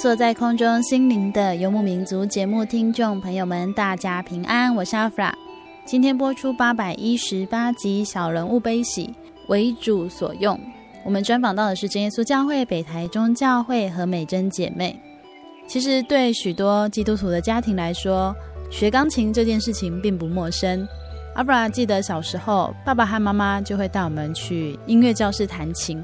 坐在空中，心灵的游牧民族节目听众朋友们，大家平安，我是阿弗拉。今天播出八百一十八集《小人物悲喜为主所用》，我们专访到的是真耶稣教会北台中教会和美珍姐妹。其实对许多基督徒的家庭来说，学钢琴这件事情并不陌生。阿弗拉记得小时候，爸爸和妈妈就会带我们去音乐教室弹琴。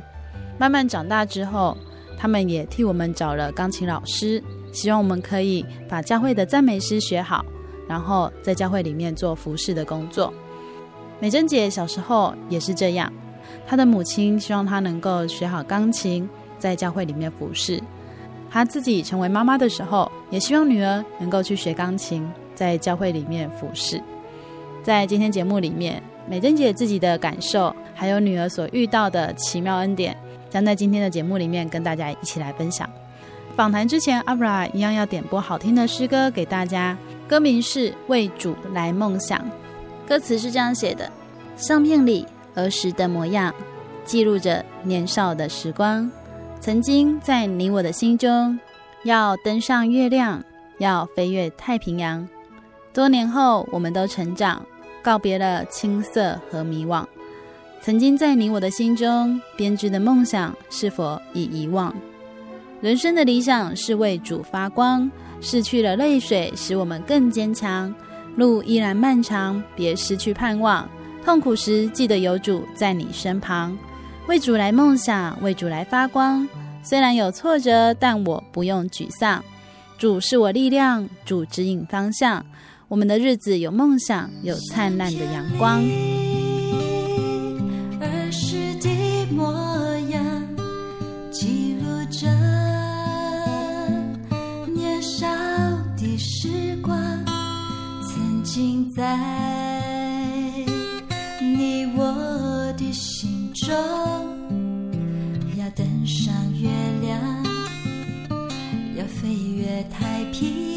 慢慢长大之后，他们也替我们找了钢琴老师，希望我们可以把教会的赞美诗学好，然后在教会里面做服侍的工作。美珍姐小时候也是这样，她的母亲希望她能够学好钢琴，在教会里面服侍。她自己成为妈妈的时候，也希望女儿能够去学钢琴，在教会里面服侍。在今天节目里面，美珍姐自己的感受，还有女儿所遇到的奇妙恩典。将在今天的节目里面跟大家一起来分享。访谈之前，阿布拉一样要点播好听的诗歌给大家。歌名是《为主来梦想》，歌词是这样写的：相片里儿时的模样，记录着年少的时光。曾经在你我的心中，要登上月亮，要飞越太平洋。多年后，我们都成长，告别了青涩和迷惘。曾经在你我的心中编织的梦想，是否已遗忘？人生的理想是为主发光，逝去了泪水，使我们更坚强。路依然漫长，别失去盼望。痛苦时记得有主在你身旁，为主来梦想，为主来发光。虽然有挫折，但我不用沮丧。主是我力量，主指引方向。我们的日子有梦想，有灿烂的阳光。在你我的心中，要登上月亮，要飞越太平。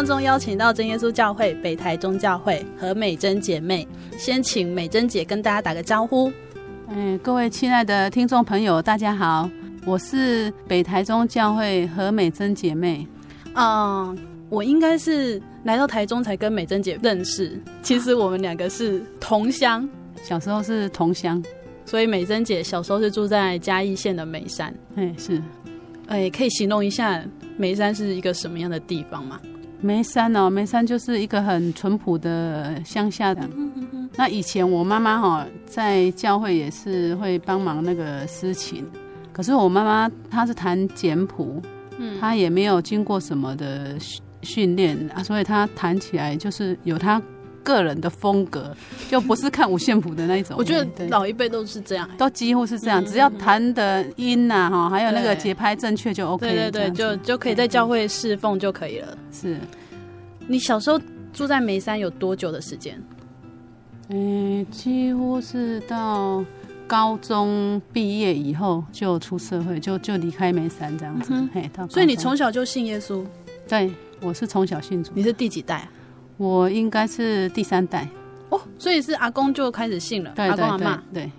当中邀请到真耶稣教会北台中教会何美珍姐妹，先请美珍姐跟大家打个招呼。嗯，各位亲爱的听众朋友，大家好，我是北台中教会何美珍姐妹。嗯，我应该是来到台中才跟美珍姐认识，其实我们两个是同乡，小时候是同乡，所以美珍姐小时候是住在嘉义县的眉山。哎，是，哎，可以形容一下。眉山是一个什么样的地方吗？梅山哦，眉山就是一个很淳朴的乡下的。那以前我妈妈哈在教会也是会帮忙那个司琴，可是我妈妈她是弹简谱，嗯，她也没有经过什么的训练啊，所以她弹起来就是有她。个人的风格就不是看五线谱的那一种，我觉得老一辈都是这样，都几乎是这样，只要弹的音呐哈，还有那个节拍正确就 OK，对对对，就就可以在教会侍奉就可以了。是，你小时候住在眉山有多久的时间？嗯，几乎是到高中毕业以后就出社会，就就离开梅山这样子。嘿，所以你从小就信耶稣？对，我是从小信主。你是第几代？我应该是第三代哦，所以是阿公就开始信了。对对对，阿公阿妈，对，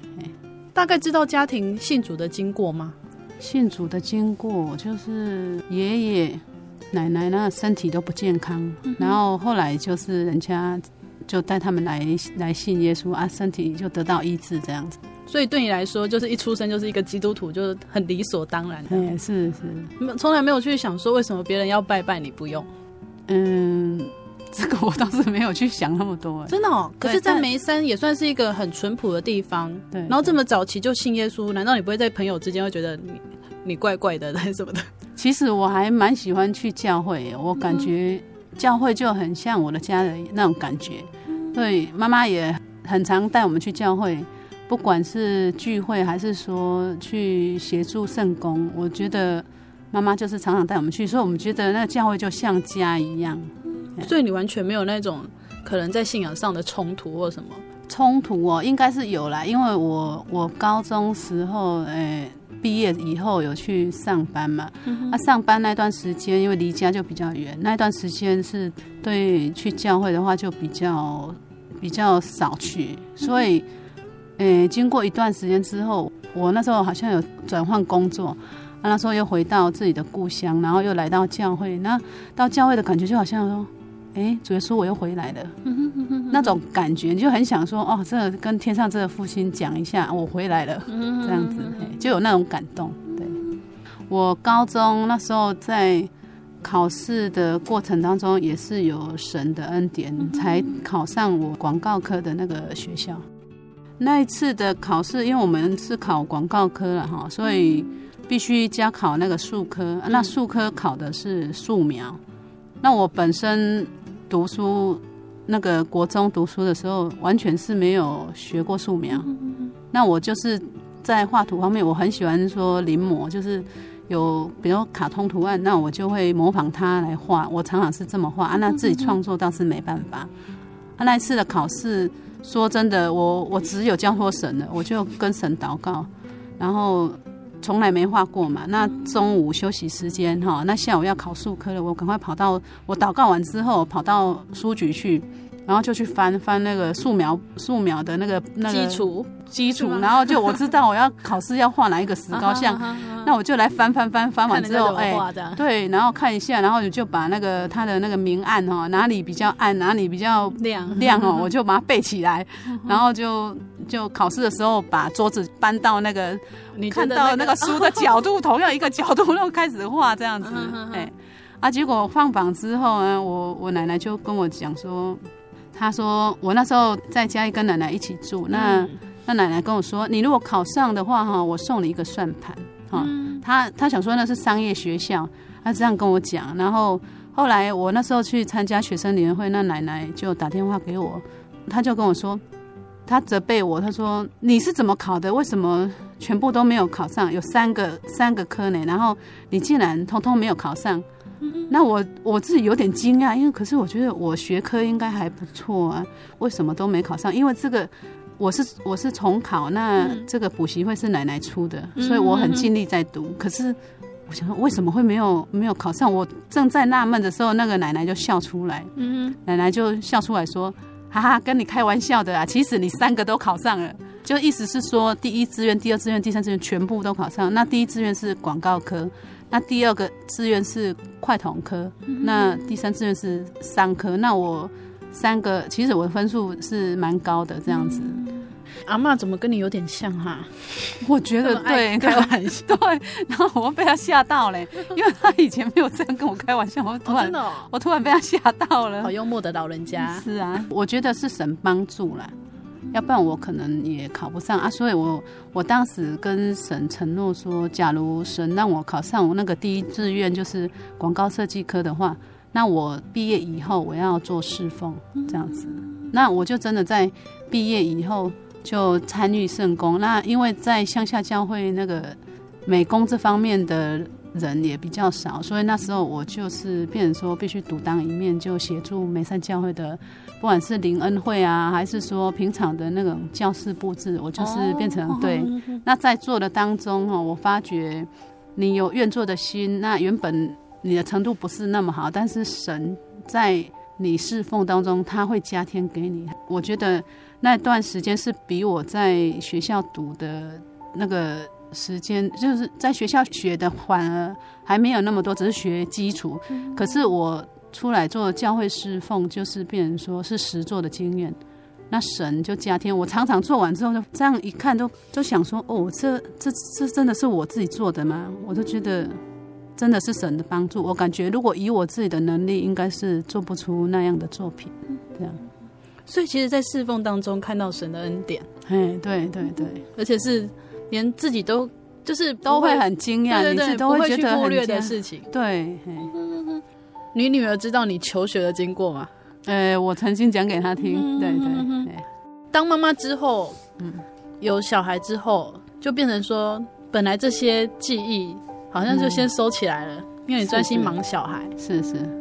大概知道家庭信主的经过吗？信主的经过就是爷爷奶奶那身体都不健康，嗯、然后后来就是人家就带他们来来信耶稣啊，身体就得到医治这样子。所以对你来说，就是一出生就是一个基督徒，就是很理所当然的。对，是是，没从来没有去想说为什么别人要拜拜你不用。嗯。这个我倒是没有去想那么多，真的哦。可是，在眉山也算是一个很淳朴的地方，对。然后这么早期就信耶稣，难道你不会在朋友之间会觉得你你怪怪的 还是什么的？其实我还蛮喜欢去教会，我感觉教会就很像我的家人那种感觉。对，妈妈也很常带我们去教会，不管是聚会还是说去协助圣工，我觉得妈妈就是常常带我们去，所以我们觉得那个教会就像家一样。所以你完全没有那种可能在信仰上的冲突或什么？冲突哦，应该是有啦，因为我我高中时候诶毕业以后有去上班嘛，那、嗯哼。啊、上班那段时间因为离家就比较远，那段时间是对去教会的话就比较比较少去，所以诶、欸、经过一段时间之后，我那时候好像有转换工作，啊那时候又回到自己的故乡，然后又来到教会，那到教会的感觉就好像说。哎，主耶稣，我又回来了，那种感觉你就很想说哦，这个跟天上这个父亲讲一下，我回来了，这样子，就有那种感动。对，我高中那时候在考试的过程当中，也是有神的恩典，才考上我广告科的那个学校。那一次的考试，因为我们是考广告科了哈，所以必须加考那个术科。那术科考的是素描，那我本身。读书那个国中读书的时候，完全是没有学过素描。那我就是在画图方面，我很喜欢说临摹，就是有比如卡通图案，那我就会模仿它来画。我常常是这么画啊，那自己创作倒是没办法。啊，那一次的考试，说真的，我我只有交托神了，我就跟神祷告，然后。从来没画过嘛，那中午休息时间哈，那下午要考数科了，我赶快跑到我祷告完之后跑到书局去，然后就去翻翻那个素描素描的那个那个基础。基础，然后就我知道我要考试要画哪一个石膏像，那我就来翻翻翻翻完之后，哎，对，然后看一下，然后你就把那个它的那个明暗哈，哪里比较暗，哪里比较亮。亮哦，我就把它背起来，然后就就考试的时候把桌子搬到那个。你看到那个书的角度，同样一个角度，又开始画这样子，哎，啊，结果放榜之后呢，我我奶奶就跟我讲说，她说我那时候在家里跟奶奶一起住，那那奶奶跟我说，你如果考上的话哈，我送你一个算盘，哈，他他想说那是商业学校，他这样跟我讲，然后后来我那时候去参加学生联会，那奶奶就打电话给我，他就跟我说。他责备我，他说：“你是怎么考的？为什么全部都没有考上？有三个三个科呢，然后你竟然通通没有考上？那我我自己有点惊讶，因为可是我觉得我学科应该还不错啊，为什么都没考上？因为这个我是我是重考，那这个补习费是奶奶出的，所以我很尽力在读，可是我想说为什么会没有没有考上？我正在纳闷的时候，那个奶奶就笑出来，嗯，奶奶就笑出来说：“哈哈，跟你开玩笑的啊！其实你三个都考上了，就意思是说第一志愿、第二志愿、第三志愿全部都考上。那第一志愿是广告科，那第二个志愿是快统科，那第三志愿是商科。那我三个其实我的分数是蛮高的，这样子。”阿妈怎么跟你有点像哈？我觉得对，开玩笑 对，然后我被他吓到嘞，因为他以前没有这样跟我开玩笑，我突然、哦真的哦、我突然被他吓到了。好幽默的老人家，是啊，我觉得是神帮助啦，要不然我可能也考不上啊。所以我我当时跟神承诺说，假如神让我考上我那个第一志愿就是广告设计科的话，那我毕业以后我要做侍奉这样子，那我就真的在毕业以后。就参与圣工，那因为在乡下教会那个美工这方面的人也比较少，所以那时候我就是变成说必须独当一面，就协助美善教会的，不管是灵恩会啊，还是说平常的那种教室布置，我就是变成、哦、对。那在做的当中哦，我发觉你有愿做的心，那原本你的程度不是那么好，但是神在你侍奉当中，他会加添给你。我觉得。那段时间是比我在学校读的那个时间，就是在学校学的反而还没有那么多，只是学基础。可是我出来做教会侍奉，就是变成说是实做的经验。那神就加添，我常常做完之后，就这样一看，都都想说：哦，这这这真的是我自己做的吗？我都觉得真的是神的帮助。我感觉如果以我自己的能力，应该是做不出那样的作品，这样。所以，其实，在侍奉当中看到神的恩典，哎，对对对，而且是连自己都就是都会很惊讶，对对对，都会觉得不会去忽略的事情。对，你女儿知道你求学的经过吗？呃，我曾经讲给她听。对对对，当妈妈之后，嗯，有小孩之后，就变成说，本来这些记忆好像就先收起来了，因为你专心忙小孩。是是。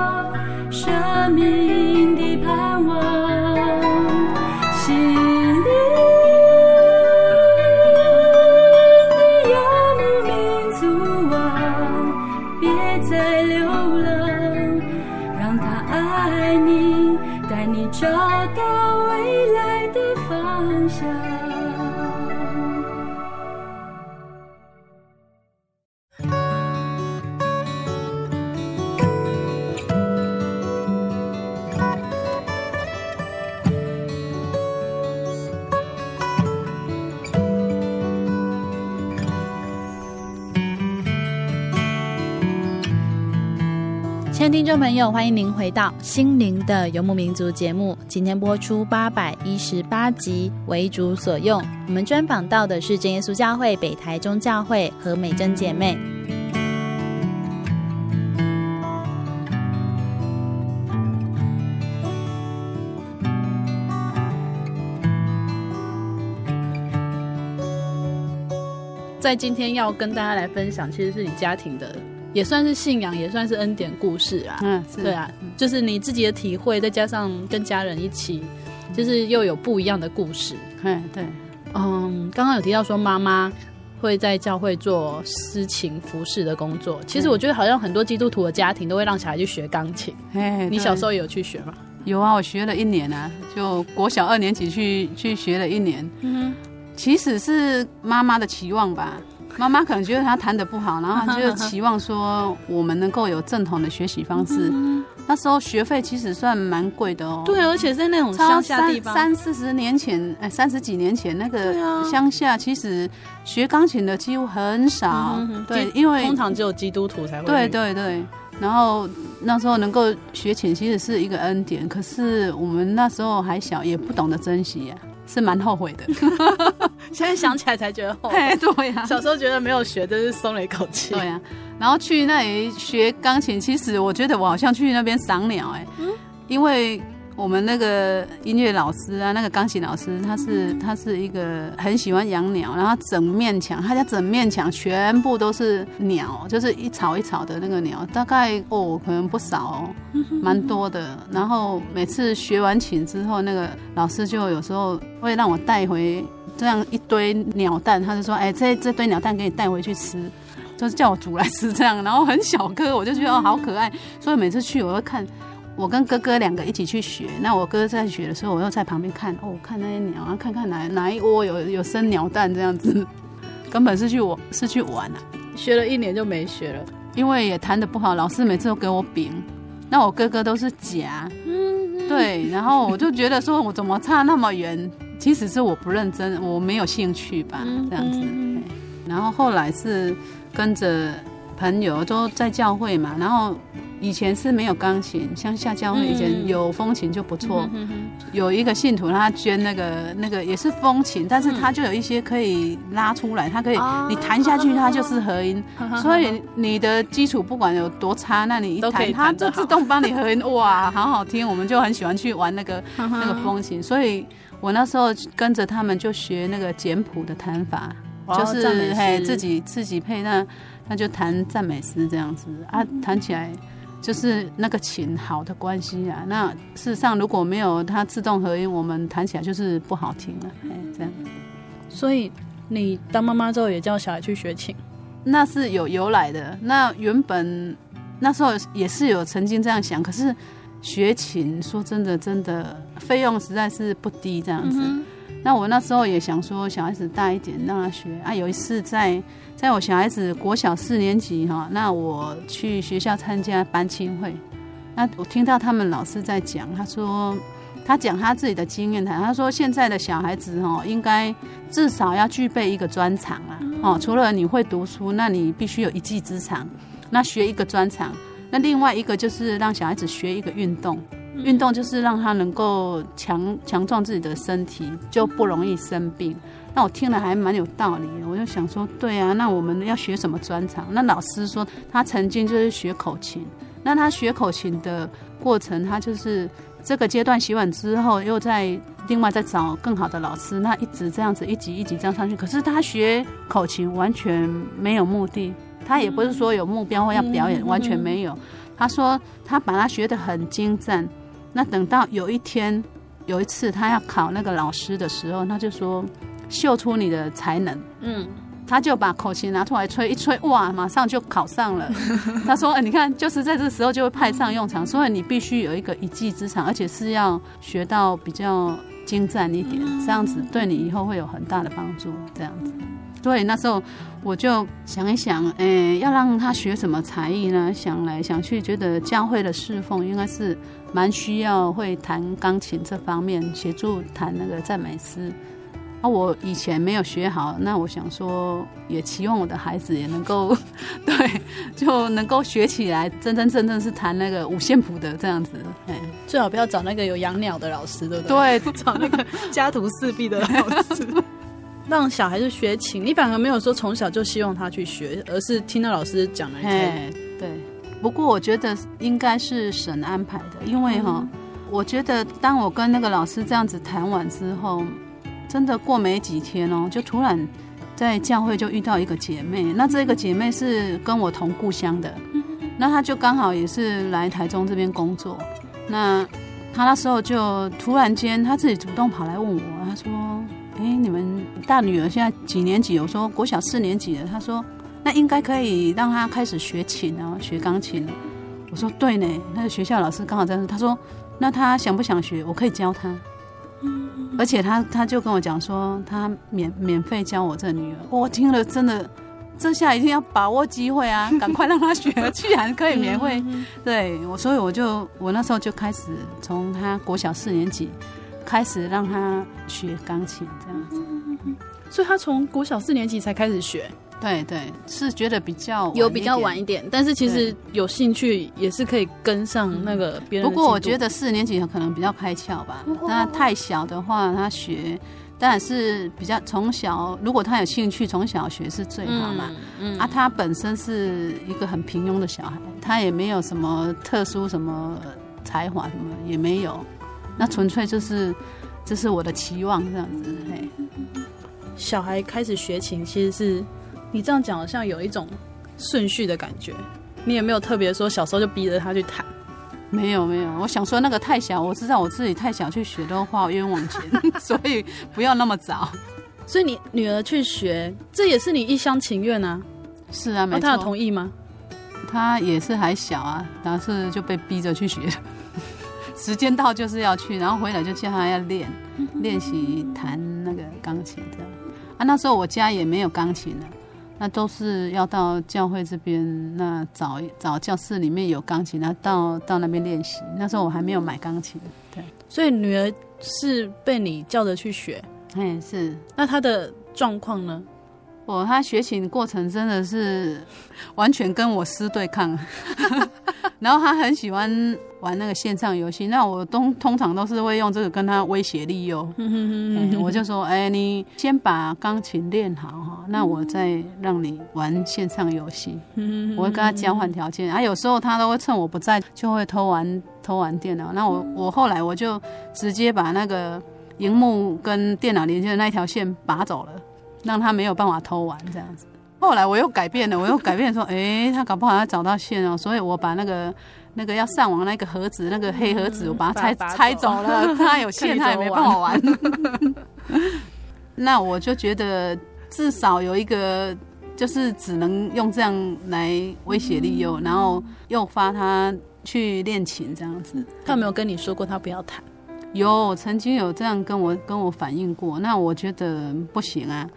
朋友，欢迎您回到《心灵的游牧民族》节目。今天播出八百一十八集，为主所用。我们专访到的是真耶稣教会北台中教会何美珍姐妹。在今天要跟大家来分享，其实是你家庭的。也算是信仰，也算是恩典故事啊。嗯，对啊，就是你自己的体会，再加上跟家人一起，就是又有不一样的故事。嗯，对。嗯，刚刚有提到说妈妈会在教会做私情服饰的工作。其实我觉得好像很多基督徒的家庭都会让小孩去学钢琴。哎，你小时候也有去学吗？有啊，我学了一年啊，就国小二年级去去学了一年。嗯，其实是妈妈的期望吧。妈妈可能觉得他弹的不好，然后就期望说我们能够有正统的学习方式。那时候学费其实算蛮贵的哦。对，而且在那种乡下地方，三四十年前，哎，三十几年前那个乡下，其实学钢琴的几乎很少。对，因为通常只有基督徒才会。对对对。然后那时候能够学琴，其实是一个恩典。可是我们那时候还小，也不懂得珍惜呀，是蛮后悔的。现在想起来才觉得后悔。对呀，小时候觉得没有学，真是松了一口气。对呀，然后去那里学钢琴，其实我觉得我好像去那边赏鸟哎，因为。我们那个音乐老师啊，那个钢琴老师，他是他是一个很喜欢养鸟，然后整面墙，他家整面墙全部都是鸟，就是一草一草的那个鸟，大概哦可能不少哦，蛮多的。然后每次学完琴之后，那个老师就有时候会让我带回这样一堆鸟蛋，他就说：“哎，这这堆鸟蛋给你带回去吃，就是叫我煮来吃这样。”然后很小颗，我就觉得哦好可爱，所以每次去我会看。我跟哥哥两个一起去学，那我哥在学的时候，我又在旁边看，哦，看那些鸟啊，看看哪哪一窝有有生鸟蛋这样子，根本是去我是去玩啊。学了一年就没学了，因为也弹得不好，老师每次都给我饼，那我哥哥都是夹，嗯，对，然后我就觉得说我怎么差那么远，其实是我不认真，我没有兴趣吧，这样子。然后后来是跟着朋友都在教会嘛，然后。以前是没有钢琴，乡下教会以前有风琴就不错。有一个信徒他捐那个那个也是风琴，但是他就有一些可以拉出来，他可以你弹下去，它就是和音。所以你的基础不管有多差，那你一弹它就自动帮你和音，哇，好好听。我们就很喜欢去玩那个 那个风琴，所以我那时候跟着他们就学那个简谱的弹法，就是嘿自己自己配那那就弹赞美诗这样子啊，弹起来。就是那个琴好的关系啊，那事实上如果没有它自动合音，我们弹起来就是不好听了，哎，这样。所以你当妈妈之后也叫小孩去学琴，那是有由来的。那原本那时候也是有曾经这样想，可是学琴说真的，真的费用实在是不低，这样子。嗯那我那时候也想说，小孩子大一点让他学啊。有一次在在我小孩子国小四年级哈，那我去学校参加班亲会，那我听到他们老师在讲，他说他讲他自己的经验谈，他说现在的小孩子哈，应该至少要具备一个专长啊，哦，除了你会读书，那你必须有一技之长，那学一个专长，那另外一个就是让小孩子学一个运动。运动就是让他能够强强壮自己的身体，就不容易生病。那我听了还蛮有道理的，我就想说，对啊，那我们要学什么专长？那老师说他曾经就是学口琴，那他学口琴的过程，他就是这个阶段学完之后，又在另外再找更好的老师，那一直这样子一级一级这样上去。可是他学口琴完全没有目的，他也不是说有目标或要表演，完全没有。他说他把他学得很精湛。那等到有一天，有一次他要考那个老师的时候，他就说：“秀出你的才能。”嗯，他就把口琴拿出来吹一吹，哇，马上就考上了。他说：“哎，你看，就是在这时候就会派上用场。所以你必须有一个一技之长，而且是要学到比较精湛一点，这样子对你以后会有很大的帮助。这样子，所以那时候我就想一想，哎，要让他学什么才艺呢？想来想去，觉得教会的侍奉应该是。蛮需要会弹钢琴这方面，协助弹那个赞美诗。啊，我以前没有学好，那我想说，也期望我的孩子也能够，对，就能够学起来，真真正正是弹那个五线谱的这样子。哎，最好不要找那个有养鸟的老师，对不对？对，找那个家徒四壁的老师，让小孩子学琴。你反而没有说从小就希望他去学，而是听到老师讲了一些，对。不过我觉得应该是神安排的，因为哈，我觉得当我跟那个老师这样子谈完之后，真的过没几天哦，就突然在教会就遇到一个姐妹，那这个姐妹是跟我同故乡的，那她就刚好也是来台中这边工作，那她那时候就突然间她自己主动跑来问我，她说：“哎，你们大女儿现在几年级？”我说：“国小四年级了。”她说。那应该可以让他开始学琴啊，学钢琴。我说对呢，那个学校老师刚好在那。他说，那他想不想学？我可以教他。而且他他就跟我讲说，他免免费教我这女儿。我听了真的这下一定要把握机会啊，赶快让他学，居然可以免费。对我，所以我就我那时候就开始从他国小四年级开始让他学钢琴这样子。所以他从国小四年级才开始学。对对，是觉得比较有比较晚一点，但是其实有兴趣也是可以跟上那个别人。不过我觉得四年级可能比较开窍吧，那太小的话他学。当然是比较从小，如果他有兴趣，从小学是最好嘛。嗯，嗯啊，他本身是一个很平庸的小孩，他也没有什么特殊什么才华，什么也没有。那纯粹就是，这是我的期望这样子。嘿，小孩开始学琴，其实是你这样讲，好像有一种顺序的感觉。你也没有特别说小时候就逼着他去弹。没有没有，我想说那个太小，我知道我自己太小去学都花冤枉钱，所以不要那么早。所以你女儿去学，这也是你一厢情愿啊？是啊，没错。她有同意吗？她也是还小啊，然后是就被逼着去学，时间到就是要去，然后回来就叫她要练练习弹那个钢琴这样。啊，那时候我家也没有钢琴的。那都是要到教会这边，那找找教室里面有钢琴，那到到那边练习。那时候我还没有买钢琴，对。所以女儿是被你叫着去学，哎，是。那她的状况呢？哦，他学琴过程真的是完全跟我师对抗，然后他很喜欢。玩那个线上游戏，那我通通常都是会用这个跟他威胁利诱。嗯、我就说，哎、欸，你先把钢琴练好哈，那我再让你玩线上游戏。嗯、我会跟他交换条件，啊，有时候他都会趁我不在，就会偷玩偷玩电脑。那我我后来我就直接把那个荧幕跟电脑连接的那条线拔走了，让他没有办法偷玩这样子。后来我又改变了，我又改变说，哎、欸，他搞不好要找到线哦，所以我把那个。那个要上网那个盒子，那个黑盒子，我把它拆拆走了。他有线，他也没办法玩。那我就觉得至少有一个，就是只能用这样来威胁利诱，然后诱发他去练琴这样子。他有没有跟你说过他不要弹？有，曾经有这样跟我跟我反映过。那我觉得不行啊。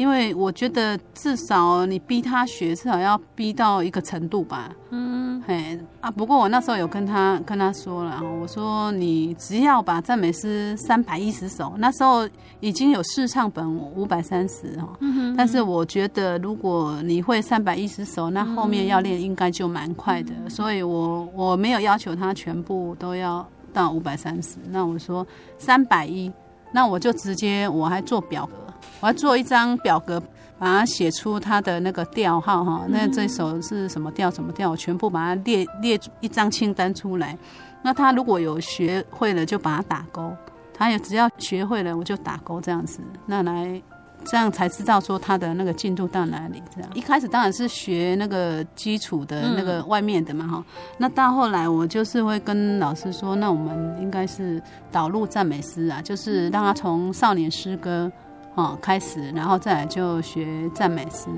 因为我觉得至少你逼他学，至少要逼到一个程度吧。嗯，嘿啊，不过我那时候有跟他跟他说了，我说你只要把赞美诗三百一十首，那时候已经有试唱本五百三十哈。嗯，但是我觉得如果你会三百一十首，那后面要练应该就蛮快的。嗯，所以我我没有要求他全部都要到五百三十。那我说三百一，那我就直接我还做表格。我要做一张表格，把它写出它的那个调号哈，那这首是什么调什么调，我全部把它列列一张清单出来。那他如果有学会了，就把它打勾；他也只要学会了，我就打勾这样子。那来这样才知道说他的那个进度到哪里。这样一开始当然是学那个基础的那个外面的嘛哈。那到后来我就是会跟老师说，那我们应该是导入赞美诗啊，就是让他从少年诗歌。哦，开始，然后再来就学赞美诗。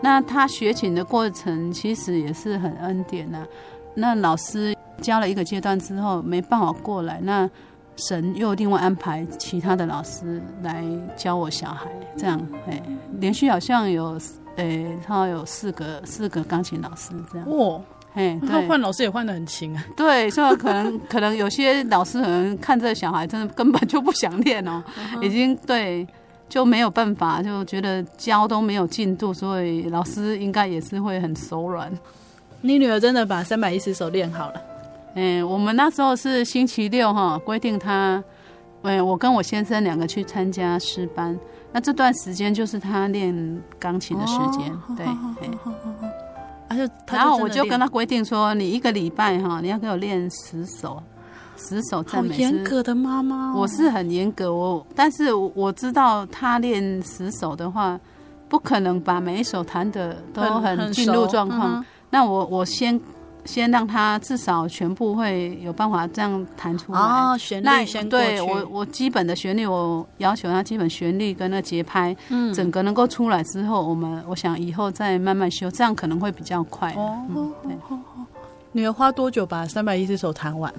那他学琴的过程其实也是很恩典呐、啊。那老师教了一个阶段之后没办法过来，那神又另外安排其他的老师来教我小孩。这样，哎，连续好像有，哎，他有四个四个钢琴老师这样。哦，哎，他换老师也换的很勤啊。对，所以可能可能有些老师可能看这个小孩真的根本就不想练哦，已经对。就没有办法，就觉得教都没有进度，所以老师应该也是会很手软。你女儿真的把三百一十首练好了？嗯，我们那时候是星期六哈，规定她，嗯，我跟我先生两个去参加诗班，那这段时间就是她练钢琴的时间，哦、对，啊就，然后我就跟她规定说，你一个礼拜哈，你要给我练十首。十首赞美诗，严格的妈妈，我是很严格，我但是我知道他练十首的话，不可能把每一首弹的都很进入状况。那我我先先让他至少全部会有办法这样弹出来。哦，旋律先过去。对，我我基本的旋律，我要求他基本旋律跟那节拍，嗯，整个能够出来之后，我们我想以后再慢慢修，这样可能会比较快。哦，嗯，对。你要花多久把三百一十首弹完？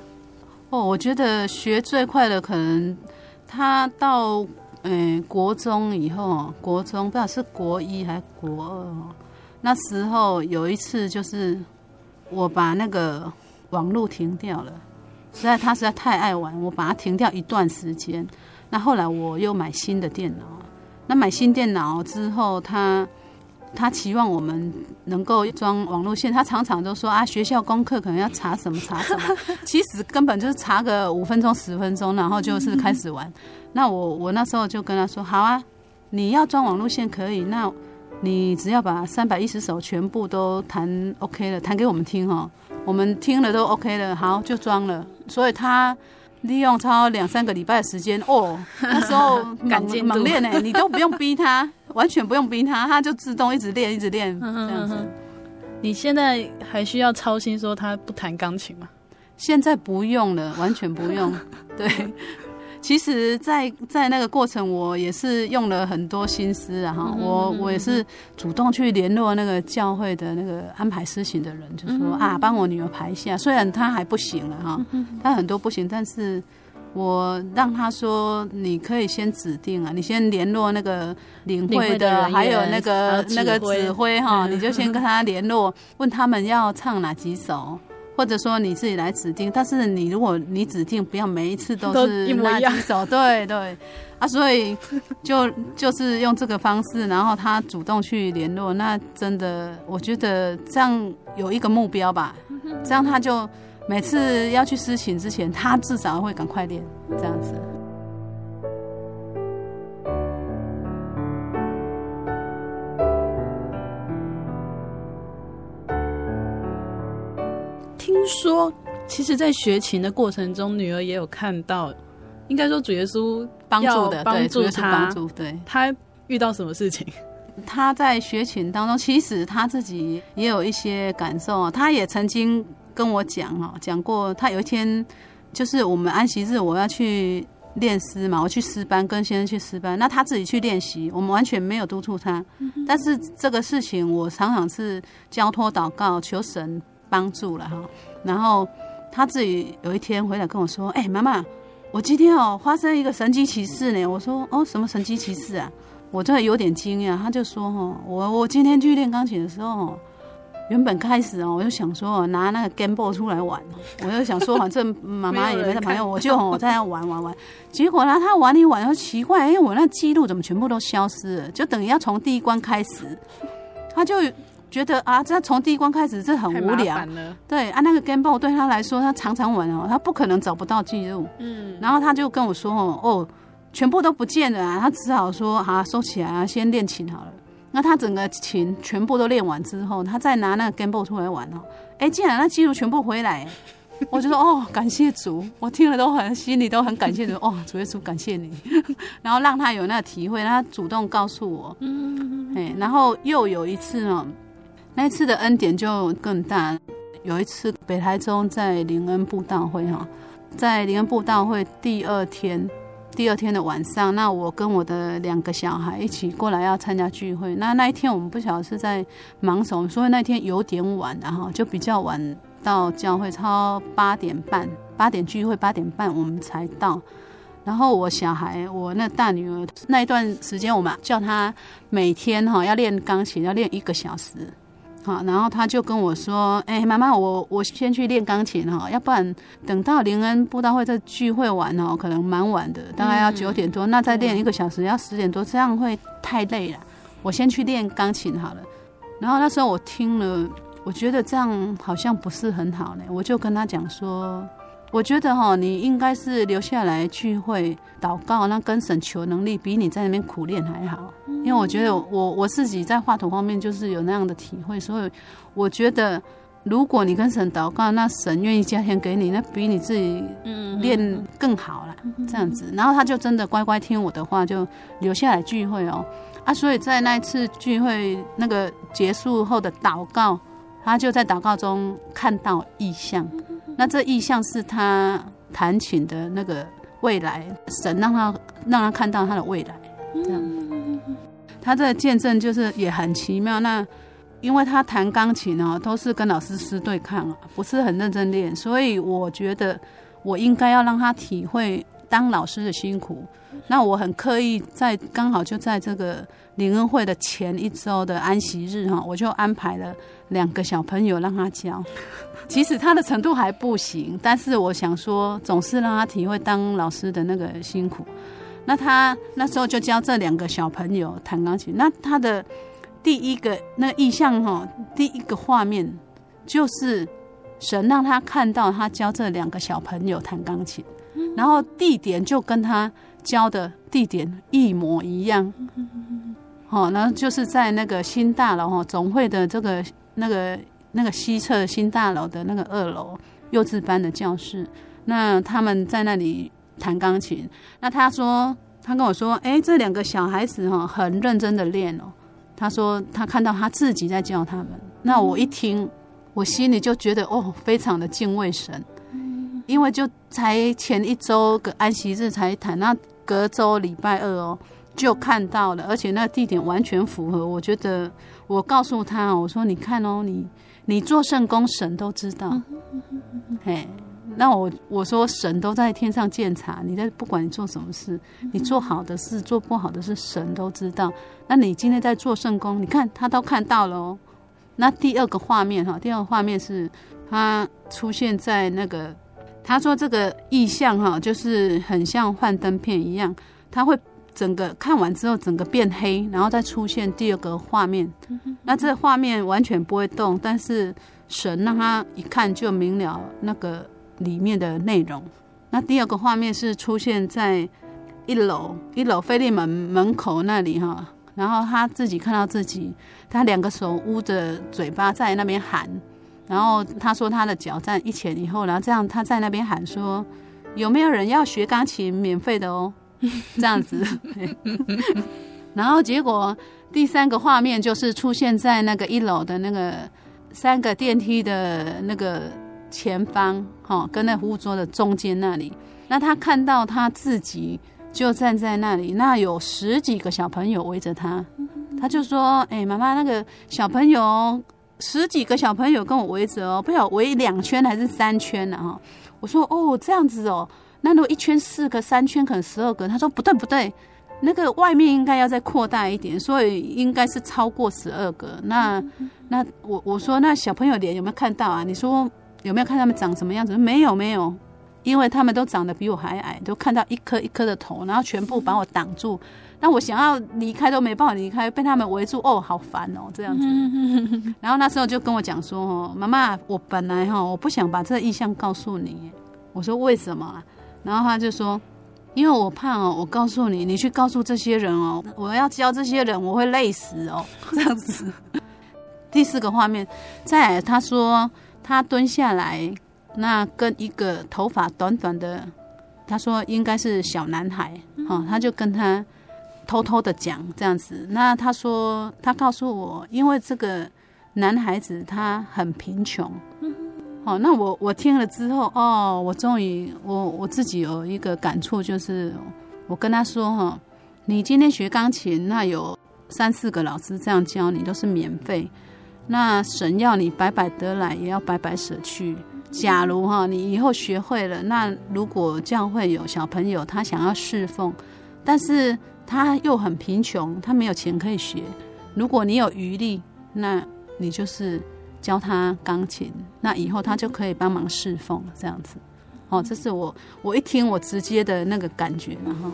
哦，我觉得学最快的可能他到嗯、国中以后，国中不知道是国一还是国二，那时候有一次就是我把那个网络停掉了，实在他实在太爱玩，我把它停掉一段时间。那后来我又买新的电脑，那买新电脑之后，他他期望我们能够装网络线，他常常都说啊，学校功课可能要查什么查什么，其实根本就是查个五分钟十分钟，然后就是开始玩。那我我那时候就跟他说，好啊，你要装网络线可以，那你只要把三百一十首全部都弹 OK 了，弹给我们听哦，我们听了都 OK 了，好就装了。所以他。利用超两三个礼拜的时间哦，那时候 猛猛练呢，你都不用逼他，完全不用逼他，他就自动一直练，一直练这样子。你现在还需要操心说他不弹钢琴吗？现在不用了，完全不用。对。其实在，在在那个过程，我也是用了很多心思啊！哈，我我也是主动去联络那个教会的那个安排事情的人，就说啊，帮我女儿排一下。虽然她还不行了哈，她很多不行，但是我让他说，你可以先指定啊，你先联络那个领会的，还有那个那个指挥哈，你就先跟他联络，问他们要唱哪几首。或者说你自己来指定，但是你如果你指定，不要每一次都是那几首，对对。啊，所以就就是用这个方式，然后他主动去联络，那真的我觉得这样有一个目标吧，这样他就每次要去司琴之前，他至少会赶快练这样子。听说，其实，在学琴的过程中，女儿也有看到，应该说主耶稣帮助的，帮助他，帮助。对，他遇到什么事情？他在学琴当中，其实他自己也有一些感受啊。他也曾经跟我讲哦，讲过，他有一天就是我们安息日，我要去练诗嘛，我去诗班，跟先生去诗班，那他自己去练习，我们完全没有督促他。但是这个事情，我常常是交托祷告，求神。帮助了哈，然后他自己有一天回来跟我说：“哎，妈妈，我今天哦发生一个神迹奇事呢。”我说：“哦，什么神迹奇事啊？”我真的有点惊讶。他就说：“哦，我我今天去练钢琴的时候，原本开始哦，我就想说拿那个 Game Boy 出来玩，我就想说反正妈妈也没在旁边，我就我在那玩玩玩。结果呢，他玩一玩，说奇怪，哎，我那记录怎么全部都消失了？就等于要从第一关开始，他就。”觉得啊，这从第一关开始这很无聊，对啊，那个 Game Boy 对他来说，他常常玩哦，他不可能找不到记录。嗯，然后他就跟我说哦，哦，全部都不见了啊，他只好说啊，收起来啊，先练琴好了。那他整个琴全部都练完之后，他再拿那个 Game Boy 出来玩哦，哎，竟然那记录全部回来，我就说哦，感谢主，我听了都很心里都很感谢主哦，主耶稣感谢你，然后让他有那个体会，让他主动告诉我，嗯，哎，然后又有一次呢。那一次的恩典就更大。有一次北台中在灵恩布道会哈，在灵恩布道会第二天，第二天的晚上，那我跟我的两个小孩一起过来要参加聚会。那那一天我们不晓得是在忙什么，所以那天有点晚，然后就比较晚到教会，超八点半，八点聚会，八点半我们才到。然后我小孩，我那大女儿那一段时间，我们叫她每天哈要练钢琴，要练一个小时。好，然后他就跟我说：“哎，妈妈，我我先去练钢琴哈，要不然等到林恩布道会再聚会完哦，可能蛮晚的，大概要九点多，那再练一个小时要十点多，这样会太累了。我先去练钢琴好了。”然后那时候我听了，我觉得这样好像不是很好呢，我就跟他讲说。我觉得哈，你应该是留下来聚会祷告，那跟神求能力，比你在那边苦练还好。因为我觉得我我自己在画图方面就是有那样的体会，所以我觉得如果你跟神祷告，那神愿意加添给你，那比你自己练更好了。这样子，然后他就真的乖乖听我的话，就留下来聚会哦。啊，所以在那一次聚会那个结束后的祷告，他就在祷告中看到异象。那这意象是他弹琴的那个未来，神让他让他看到他的未来，这样。他这个见证就是也很奇妙。那因为他弹钢琴哦，都是跟老师师对抗，不是很认真练，所以我觉得我应该要让他体会当老师的辛苦。那我很刻意在刚好就在这个灵恩会的前一周的安息日哈，我就安排了两个小朋友让他教。其实他的程度还不行，但是我想说，总是让他体会当老师的那个辛苦。那他那时候就教这两个小朋友弹钢琴。那他的第一个那个意象哈，第一个画面就是神让他看到他教这两个小朋友弹钢琴，然后地点就跟他教的地点一模一样。好，然后就是在那个新大楼哈总会的这个那个那个西侧新大楼的那个二楼幼稚班的教室。那他们在那里。弹钢琴，那他说，他跟我说，哎、欸，这两个小孩子哈很认真的练哦。他说他看到他自己在教他们，那我一听，我心里就觉得哦，非常的敬畏神，因为就才前一周个安息日才弹，那隔周礼拜二哦就看到了，而且那地点完全符合。我觉得我告诉他，我说你看哦，你你做圣工，神都知道，嘿。那我我说神都在天上监察，你在不管你做什么事，你做好的事，做不好的事，神都知道。那你今天在做圣工，你看他都看到了哦。那第二个画面哈，第二个画面是他出现在那个，他说这个意象哈，就是很像幻灯片一样，他会整个看完之后整个变黑，然后再出现第二个画面。那这画面完全不会动，但是神让他一看就明了那个。里面的内容。那第二个画面是出现在一楼，一楼菲利门门口那里哈。然后他自己看到自己，他两个手捂着嘴巴在那边喊。然后他说他的脚站一前一后，然后这样他在那边喊说：“有没有人要学钢琴？免费的哦。” 这样子。然后结果第三个画面就是出现在那个一楼的那个三个电梯的那个。前方，哈，跟那服务桌的中间那里，那他看到他自己就站在那里，那有十几个小朋友围着他，他就说：“哎，妈妈，那个小朋友十几个小朋友跟我围着哦，不晓得围两圈还是三圈呢？哈。”我说：“哦，这样子哦，那如果一圈四个，三圈可能十二个。”他说：“不对，不对，那个外面应该要再扩大一点，所以应该是超过十二个。那那我我说那小朋友脸有没有看到啊？你说。”有没有看他们长什么样子？没有，没有，因为他们都长得比我还矮，都看到一颗一颗的头，然后全部把我挡住。那我想要离开都没办法离开，被他们围住。哦，好烦哦，这样子。然后那时候就跟我讲说：“哦，妈妈，我本来哈，我不想把这个意向告诉你。”我说：“为什么？”然后他就说：“因为我怕哦，我告诉你，你去告诉这些人哦，我要教这些人，我会累死哦，这样子。”第四个画面，再来他说。他蹲下来，那跟一个头发短短的，他说应该是小男孩，哦，他就跟他偷偷的讲这样子。那他说，他告诉我，因为这个男孩子他很贫穷，哦，那我我听了之后，哦，我终于我我自己有一个感触，就是我跟他说，哈，你今天学钢琴，那有三四个老师这样教你，都是免费。那神要你白白得来，也要白白舍去。假如哈，你以后学会了，那如果教会有小朋友他想要侍奉，但是他又很贫穷，他没有钱可以学。如果你有余力，那你就是教他钢琴，那以后他就可以帮忙侍奉这样子。哦，这是我我一听我直接的那个感觉，然后，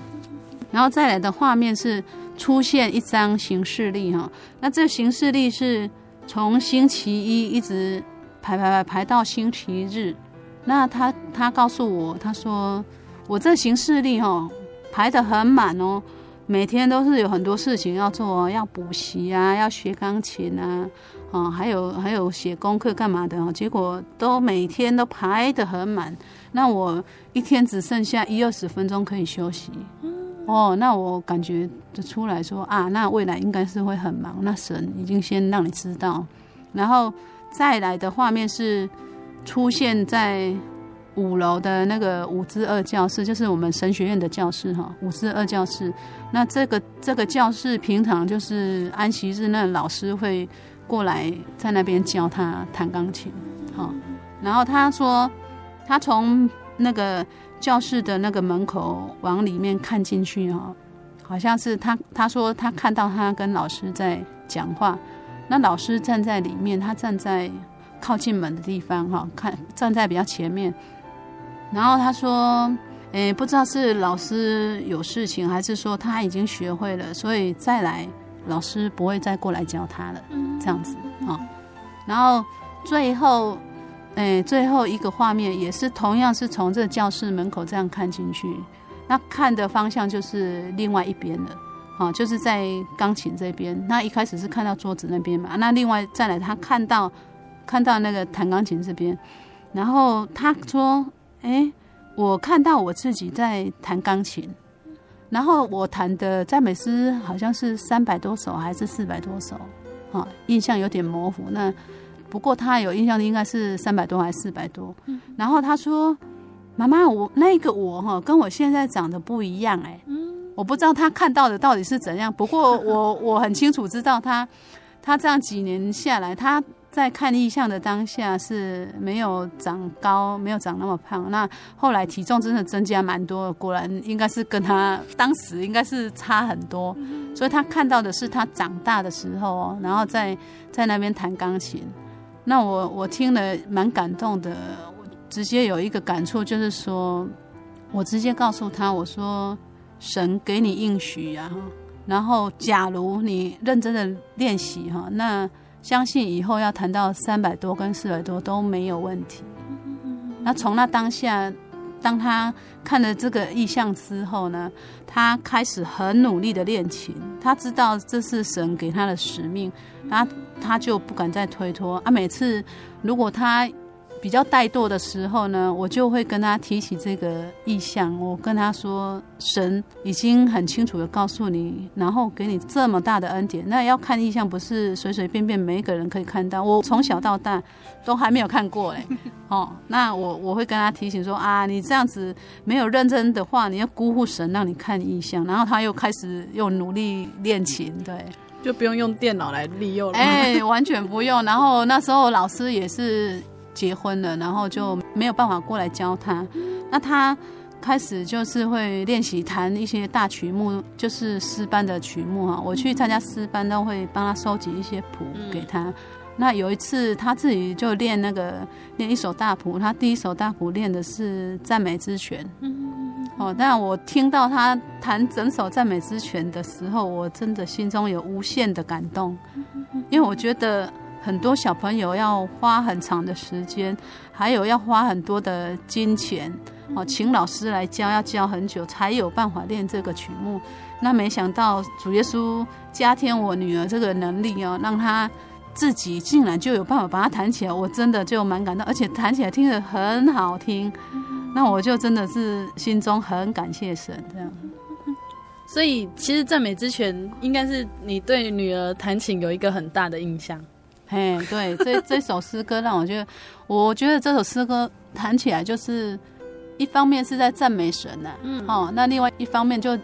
然后再来的画面是出现一张行事历哈，那这行事历是。从星期一一直排排排排到星期日，那他他告诉我，他说我这行事历哦排得很满哦，每天都是有很多事情要做，要补习啊，要学钢琴啊，哦，还有还有写功课干嘛的哦，结果都每天都排得很满，那我一天只剩下一二十分钟可以休息。哦，那我感觉就出来说啊，那未来应该是会很忙。那神已经先让你知道，然后再来的画面是出现在五楼的那个五至二教室，就是我们神学院的教室哈。五至二教室，那这个这个教室平常就是安息日，那老师会过来在那边教他弹钢琴，哈。然后他说他从那个教室的那个门口往里面看进去哈，好像是他他说他看到他跟老师在讲话，那老师站在里面，他站在靠近门的地方哈，看站在比较前面，然后他说，诶，不知道是老师有事情，还是说他已经学会了，所以再来老师不会再过来教他了，这样子啊，然后最后。哎，最后一个画面也是同样是从这个教室门口这样看进去，那看的方向就是另外一边了，啊，就是在钢琴这边。那一开始是看到桌子那边嘛，那另外再来他看到看到那个弹钢琴这边，然后他说：“哎，我看到我自己在弹钢琴，然后我弹的赞美诗好像是三百多首还是四百多首，啊，印象有点模糊。”那不过他有印象的应该是三百多还是四百多，然后他说：“妈妈，我那个我哈跟我现在长得不一样哎，我不知道他看到的到底是怎样。不过我我很清楚知道他他这样几年下来，他在看意象的当下是没有长高，没有长那么胖。那后来体重真的增加蛮多，果然应该是跟他当时应该是差很多。所以他看到的是他长大的时候，然后在在那边弹钢琴。”那我我听了蛮感动的，直接有一个感触，就是说，我直接告诉他，我说，神给你应许啊，然后假如你认真的练习哈，那相信以后要谈到三百多跟四百多都没有问题。那从那当下，当他看了这个意向之后呢，他开始很努力的练琴，他知道这是神给他的使命，他。他就不敢再推脱啊！每次如果他比较怠惰的时候呢，我就会跟他提起这个意向。我跟他说：“神已经很清楚的告诉你，然后给你这么大的恩典。那要看意向，不是随随便便每一个人可以看到。我从小到大都还没有看过哎。哦，那我我会跟他提醒说啊，你这样子没有认真的话，你要辜负神让你看意向。然后他又开始又努力练琴，对。”就不用用电脑来利用了，哎，完全不用。然后那时候老师也是结婚了，然后就没有办法过来教他。那他开始就是会练习弹一些大曲目，就是诗班的曲目哈。我去参加诗班都会帮他收集一些谱给他。那有一次他自己就练那个练一首大谱，他第一首大谱练的是赞美之泉。哦，但我听到他弹整首赞美之泉的时候，我真的心中有无限的感动，因为我觉得很多小朋友要花很长的时间，还有要花很多的金钱，哦，请老师来教，要教很久才有办法练这个曲目。那没想到主耶稣加添我女儿这个能力哦，让她自己竟然就有办法把它弹起来，我真的就蛮感动，而且弹起来听着很好听。那我就真的是心中很感谢神，这样。所以其实赞美之泉应该是你对女儿弹琴有一个很大的印象。嘿，对，这这首诗歌让我觉得，我觉得这首诗歌弹起来就是一方面是在赞美神呢、啊，嗯，哦，那另外一方面就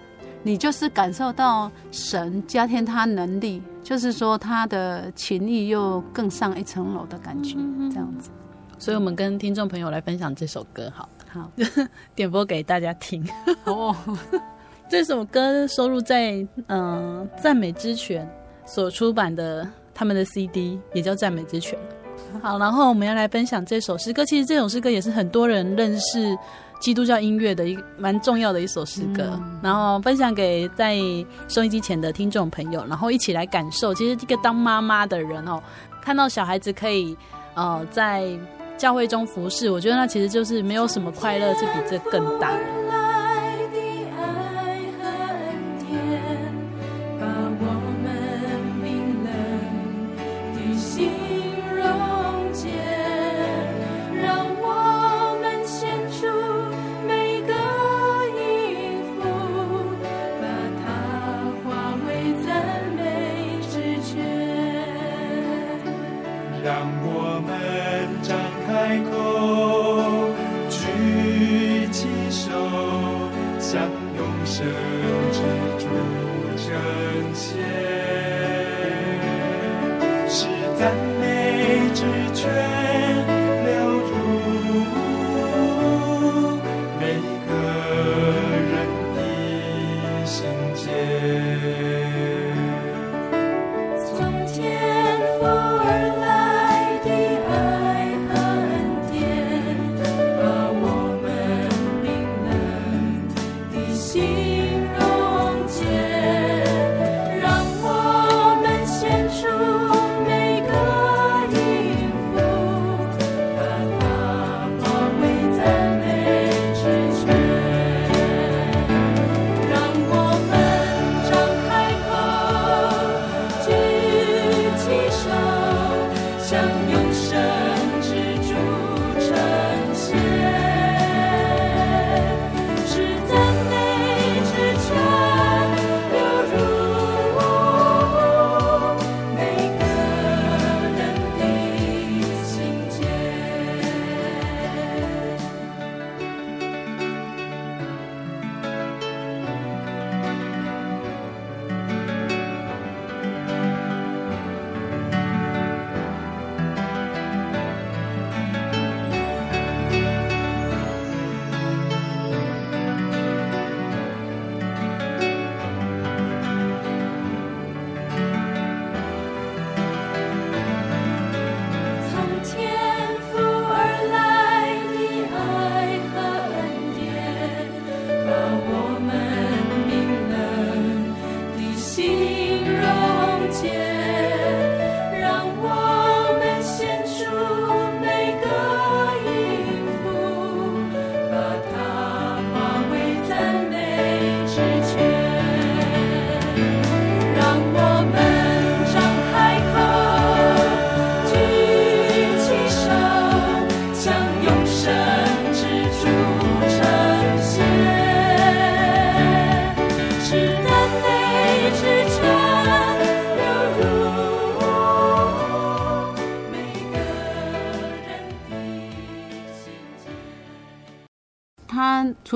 你就是感受到神加添他能力，就是说他的情谊又更上一层楼的感觉，这样子。所以我们跟听众朋友来分享这首歌，好。好，点播给大家听。哦，这首歌收录在嗯《赞美之泉》所出版的他们的 CD，也叫《赞美之泉》。好，然后我们要来分享这首诗歌。其实这首诗歌也是很多人认识基督教音乐的一个蛮重要的一首诗歌。嗯、然后分享给在收音机前的听众朋友，然后一起来感受。其实一个当妈妈的人哦，看到小孩子可以呃在。教会中服侍，我觉得那其实就是没有什么快乐是比这更大。开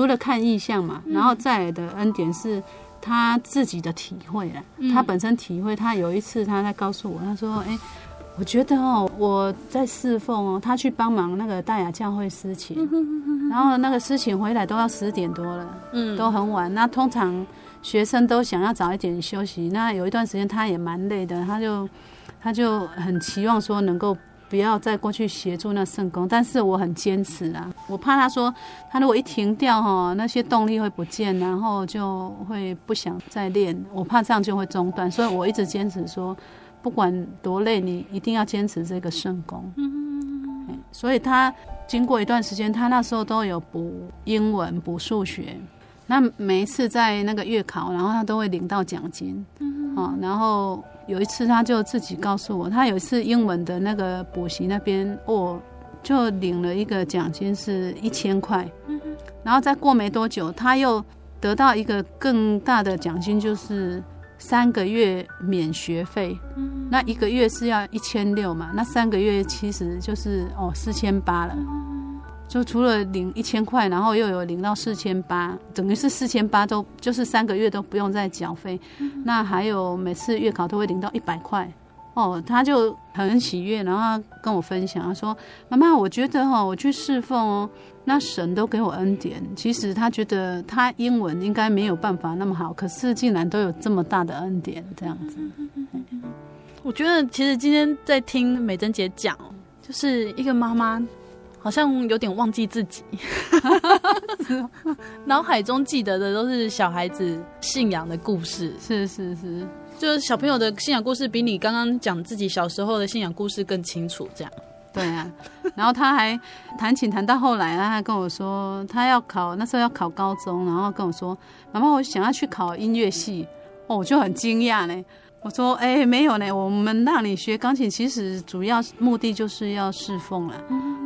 除了看意象嘛，然后再来的恩典是他自己的体会了。他本身体会，他有一次他在告诉我，他说：“哎，我觉得哦，我在侍奉哦，他去帮忙那个大雅教会司琴，然后那个司琴回来都要十点多了，嗯，都很晚。那通常学生都想要早一点休息。那有一段时间他也蛮累的，他就他就很期望说能够。”不要再过去协助那圣工，但是我很坚持啊，我怕他说他如果一停掉哈，那些动力会不见，然后就会不想再练，我怕这样就会中断，所以我一直坚持说，不管多累，你一定要坚持这个圣功。嗯，所以他经过一段时间，他那时候都有补英文、补数学，那每一次在那个月考，然后他都会领到奖金。嗯，啊，然后。有一次，他就自己告诉我，他有一次英文的那个补习那边，哦，就领了一个奖金是一千块，然后再过没多久，他又得到一个更大的奖金，就是三个月免学费，那一个月是要一千六嘛，那三个月其实就是哦四千八了。就除了领一千块，然后又有领到四千八，等于是四千八都就是三个月都不用再缴费。嗯、那还有每次月考都会领到一百块哦，他就很喜悦，然后跟我分享，他说：“妈妈，我觉得哈，我去侍奉哦，那神都给我恩典。其实他觉得他英文应该没有办法那么好，可是竟然都有这么大的恩典，这样子。嗯”我觉得其实今天在听美珍姐讲，就是一个妈妈。好像有点忘记自己，脑海中记得的都是小孩子信仰的故事。是是是，就是小朋友的信仰故事比你刚刚讲自己小时候的信仰故事更清楚。这样，对啊。然后他还弹琴弹到后来，他还跟我说，他要考那时候要考高中，然后跟我说：“妈妈，我想要去考音乐系。”哦，我就很惊讶呢。我说：“哎、欸，没有呢，我们让你学钢琴，其实主要目的就是要侍奉了。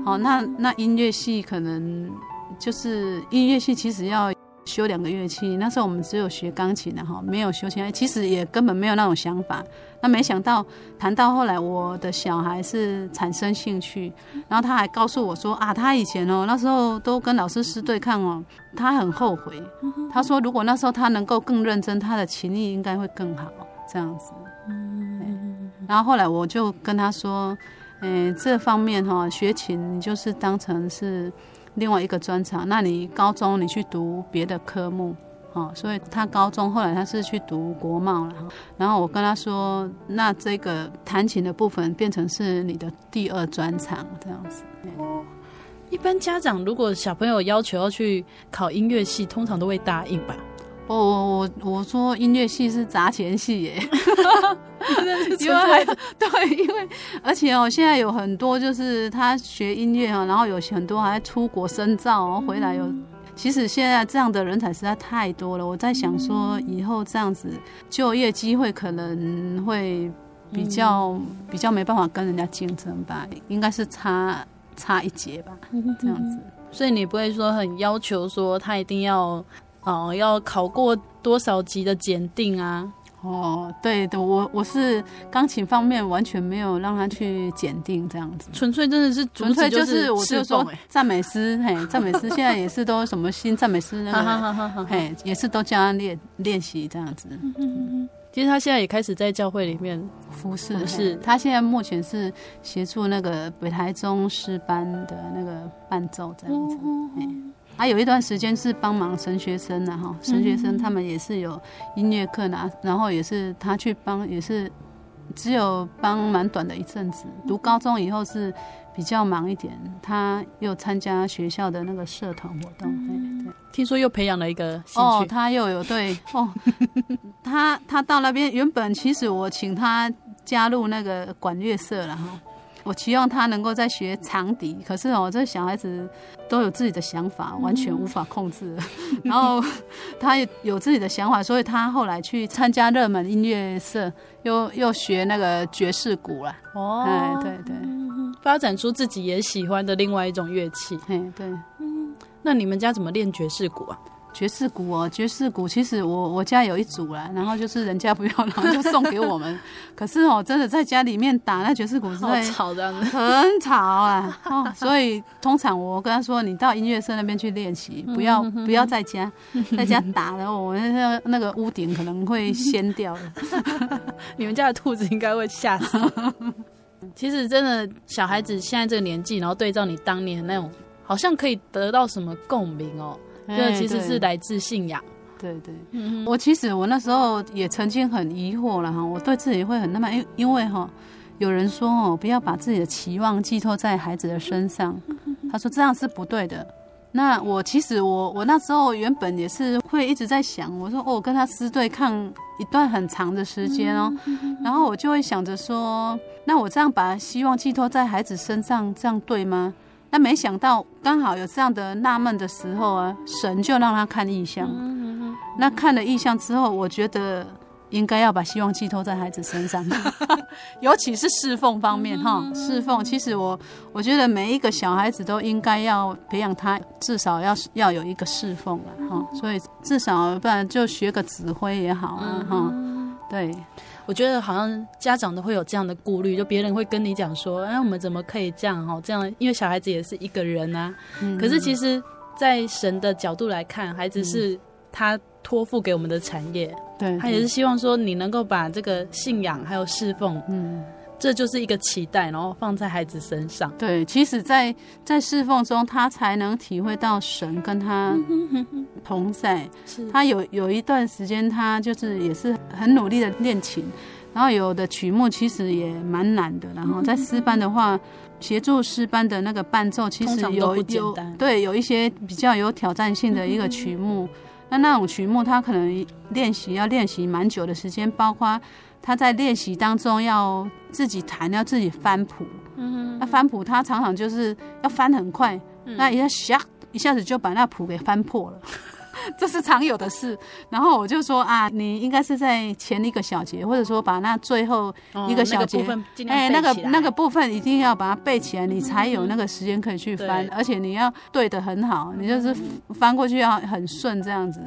好，那那音乐系可能就是音乐系，其实要修两个乐器。那时候我们只有学钢琴的哈，没有修其他，其实也根本没有那种想法。那没想到谈到后来，我的小孩是产生兴趣，然后他还告诉我说啊，他以前哦那时候都跟老师师对抗哦，他很后悔。他说如果那时候他能够更认真，他的琴艺应该会更好。”这样子，嗯，然后后来我就跟他说，诶，这方面哈，学琴你就是当成是另外一个专长。那你高中你去读别的科目，哦，所以他高中后来他是去读国贸了。然后我跟他说，那这个弹琴的部分变成是你的第二专长，这样子。一般家长如果小朋友要求要去考音乐系，通常都会答应吧？我我我我说音乐系是砸钱系耶，因为 对，因为而且哦，现在有很多就是他学音乐啊，然后有很多还出国深造哦，回来有。嗯、其实现在这样的人才实在太多了，我在想说以后这样子就业机会可能会比较、嗯、比较没办法跟人家竞争吧，应该是差差一截吧，这样子。所以你不会说很要求说他一定要。哦，要考过多少级的检定啊？哦，对的，我我是钢琴方面完全没有让他去检定这样子，纯粹真的是纯粹就是我就说赞美诗，嘿，赞美诗现在也是都什么新赞美诗那个，嘿，也是都教他练练习这样子。嗯，其实他现在也开始在教会里面服侍，是他现在目前是协助那个北台中诗班的那个伴奏这样子。还有一段时间是帮忙神学生的哈，神学生他们也是有音乐课呢，然后也是他去帮，也是只有帮蛮短的一阵子。读高中以后是比较忙一点，他又参加学校的那个社团活动。听说又培养了一个兴趣，哦，他又有对 哦，他他到那边原本其实我请他加入那个管乐社了哈。我期望他能够再学长笛，可是哦，这小孩子都有自己的想法，完全无法控制。然后他也有自己的想法，所以他后来去参加热门音乐社，又又学那个爵士鼓了。哦，哎，对对，发展出自己也喜欢的另外一种乐器。嘿，对。那你们家怎么练爵士鼓啊？爵士鼓哦，爵士鼓其实我我家有一组啦，然后就是人家不要，然后就送给我们。可是哦，真的在家里面打那爵士鼓是很吵的，很吵啊。哦，所以通常我跟他说，你到音乐社那边去练习，不要不要在家，在家打了，我们那个那个屋顶可能会掀掉了。你们家的兔子应该会吓死。其实真的，小孩子现在这个年纪，然后对照你当年那种，好像可以得到什么共鸣哦。这其实是来自信仰，对对。嗯，我其实我那时候也曾经很疑惑了哈，我对自己会很那么，因因为哈，有人说哦，不要把自己的期望寄托在孩子的身上，他说这样是不对的。那我其实我我那时候原本也是会一直在想，我说哦，我跟他师对抗一段很长的时间哦，然后我就会想着说，那我这样把希望寄托在孩子身上，这样对吗？那没想到刚好有这样的纳闷的时候啊，神就让他看异象。那看了异象之后，我觉得应该要把希望寄托在孩子身上，尤其是侍奉方面哈。侍奉，其实我我觉得每一个小孩子都应该要培养他，至少要要有一个侍奉了哈。所以至少不然就学个指挥也好啊哈。对。我觉得好像家长都会有这样的顾虑，就别人会跟你讲说，哎，我们怎么可以这样哈？这样，因为小孩子也是一个人啊。嗯、可是其实，在神的角度来看，孩子是他托付给我们的产业，对、嗯，他也是希望说你能够把这个信仰还有侍奉，嗯。这就是一个期待，然后放在孩子身上。对，其实在，在在侍奉中，他才能体会到神跟他同在。是，他有有一段时间，他就是也是很努力的练琴，然后有的曲目其实也蛮难的。然后在诗班的话，协助诗班的那个伴奏，其实有有对有一些比较有挑战性的一个曲目。那那种曲目，他可能练习要练习蛮久的时间，包括。他在练习当中要自己弹，要自己翻谱。嗯哼，那翻谱他常常就是要翻很快，嗯、那一下吓一下子就把那谱给翻破了，这是常有的事。然后我就说啊，你应该是在前一个小节，或者说把那最后一个小节，哎、哦，那个、欸、那个那个部分一定要把它背起来，你才有那个时间可以去翻，嗯、而且你要对的很好，你就是翻过去要很顺这样子。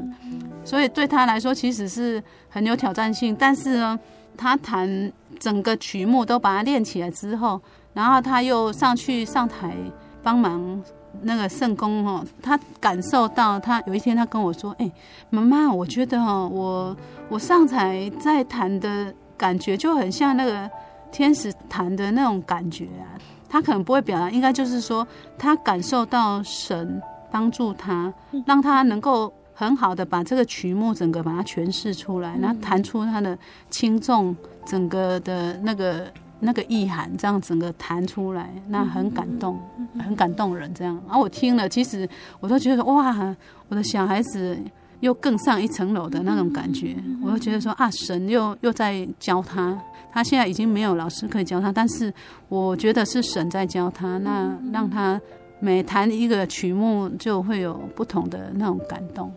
所以对他来说其实是很有挑战性，但是呢。他弹整个曲目都把它练起来之后，然后他又上去上台帮忙那个圣工哦。他感受到，他有一天他跟我说：“哎，妈妈，我觉得哦，我我上台在弹的感觉就很像那个天使弹的那种感觉啊。”他可能不会表达，应该就是说他感受到神帮助他，让他能够。很好的把这个曲目整个把它诠释出来，然后弹出它的轻重，整个的那个那个意涵，这样整个弹出来，那很感动，很感动人这样。然后我听了，其实我都觉得哇，我的小孩子又更上一层楼的那种感觉。我又觉得说啊，神又又在教他，他现在已经没有老师可以教他，但是我觉得是神在教他，那让他。每弹一个曲目，就会有不同的那种感动。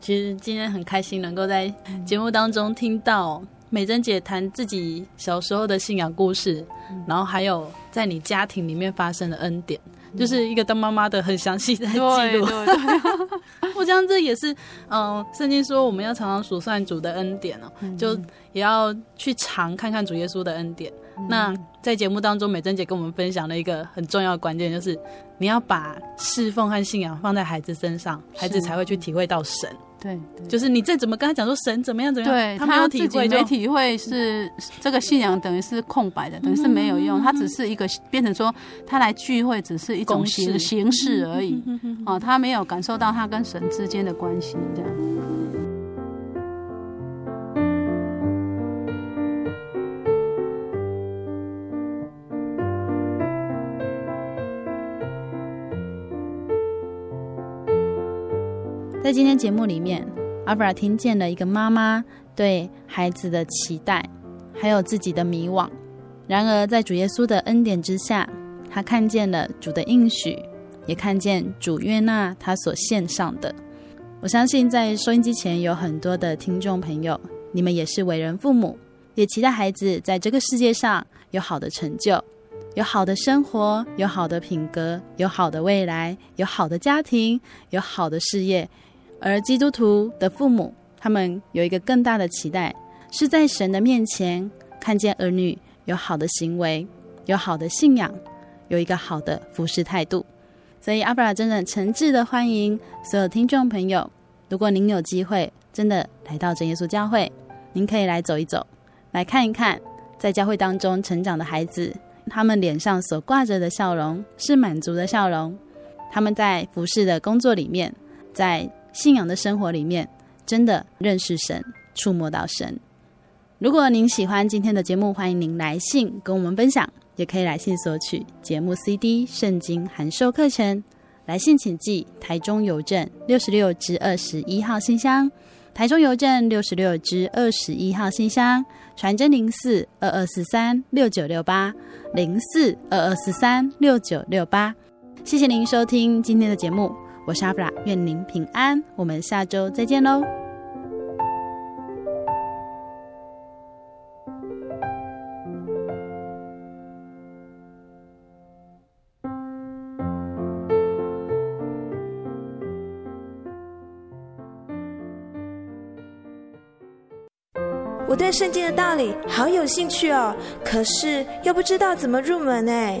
其实今天很开心，能够在节目当中听到美珍姐谈自己小时候的信仰故事，然后还有在你家庭里面发生的恩典，就是一个当妈妈的很详细的记录。对对对，我想这也是，嗯，圣经说我们要常常数算主的恩典哦，就也要去尝看看主耶稣的恩典。那在节目当中，美珍姐跟我们分享了一个很重要的关键，就是你要把侍奉和信仰放在孩子身上，孩子才会去体会到神。对，对，就是你再怎么跟他讲说神怎么样怎么样，对他没有体会，没体会是这个信仰等于是空白的，等于是没有用，他只是一个变成说他来聚会只是一种形形式而已，哦，他没有感受到他跟神之间的关系这样。在今天节目里面，阿弗拉听见了一个妈妈对孩子的期待，还有自己的迷惘。然而，在主耶稣的恩典之下，他看见了主的应许，也看见主悦纳他所献上的。我相信，在收音机前有很多的听众朋友，你们也是为人父母，也期待孩子在这个世界上有好的成就。有好的生活，有好的品格，有好的未来，有好的家庭，有好的事业。而基督徒的父母，他们有一个更大的期待，是在神的面前看见儿女有好的行为，有好的信仰，有一个好的服侍态度。所以，阿布拉真的诚挚的欢迎所有听众朋友，如果您有机会真的来到真耶稣教会，您可以来走一走，来看一看，在教会当中成长的孩子。他们脸上所挂着的笑容是满足的笑容，他们在服侍的工作里面，在信仰的生活里面，真的认识神，触摸到神。如果您喜欢今天的节目，欢迎您来信跟我们分享，也可以来信索取节目 CD、圣经函授课程。来信请寄台中邮政六十六支二十一号信箱，台中邮政六十六支二十一号信箱。传真零四二二四三六九六八零四二二四三六九六八，谢谢您收听今天的节目，我是阿布拉，愿您平安，我们下周再见喽。我对圣经的道理好有兴趣哦，可是又不知道怎么入门哎。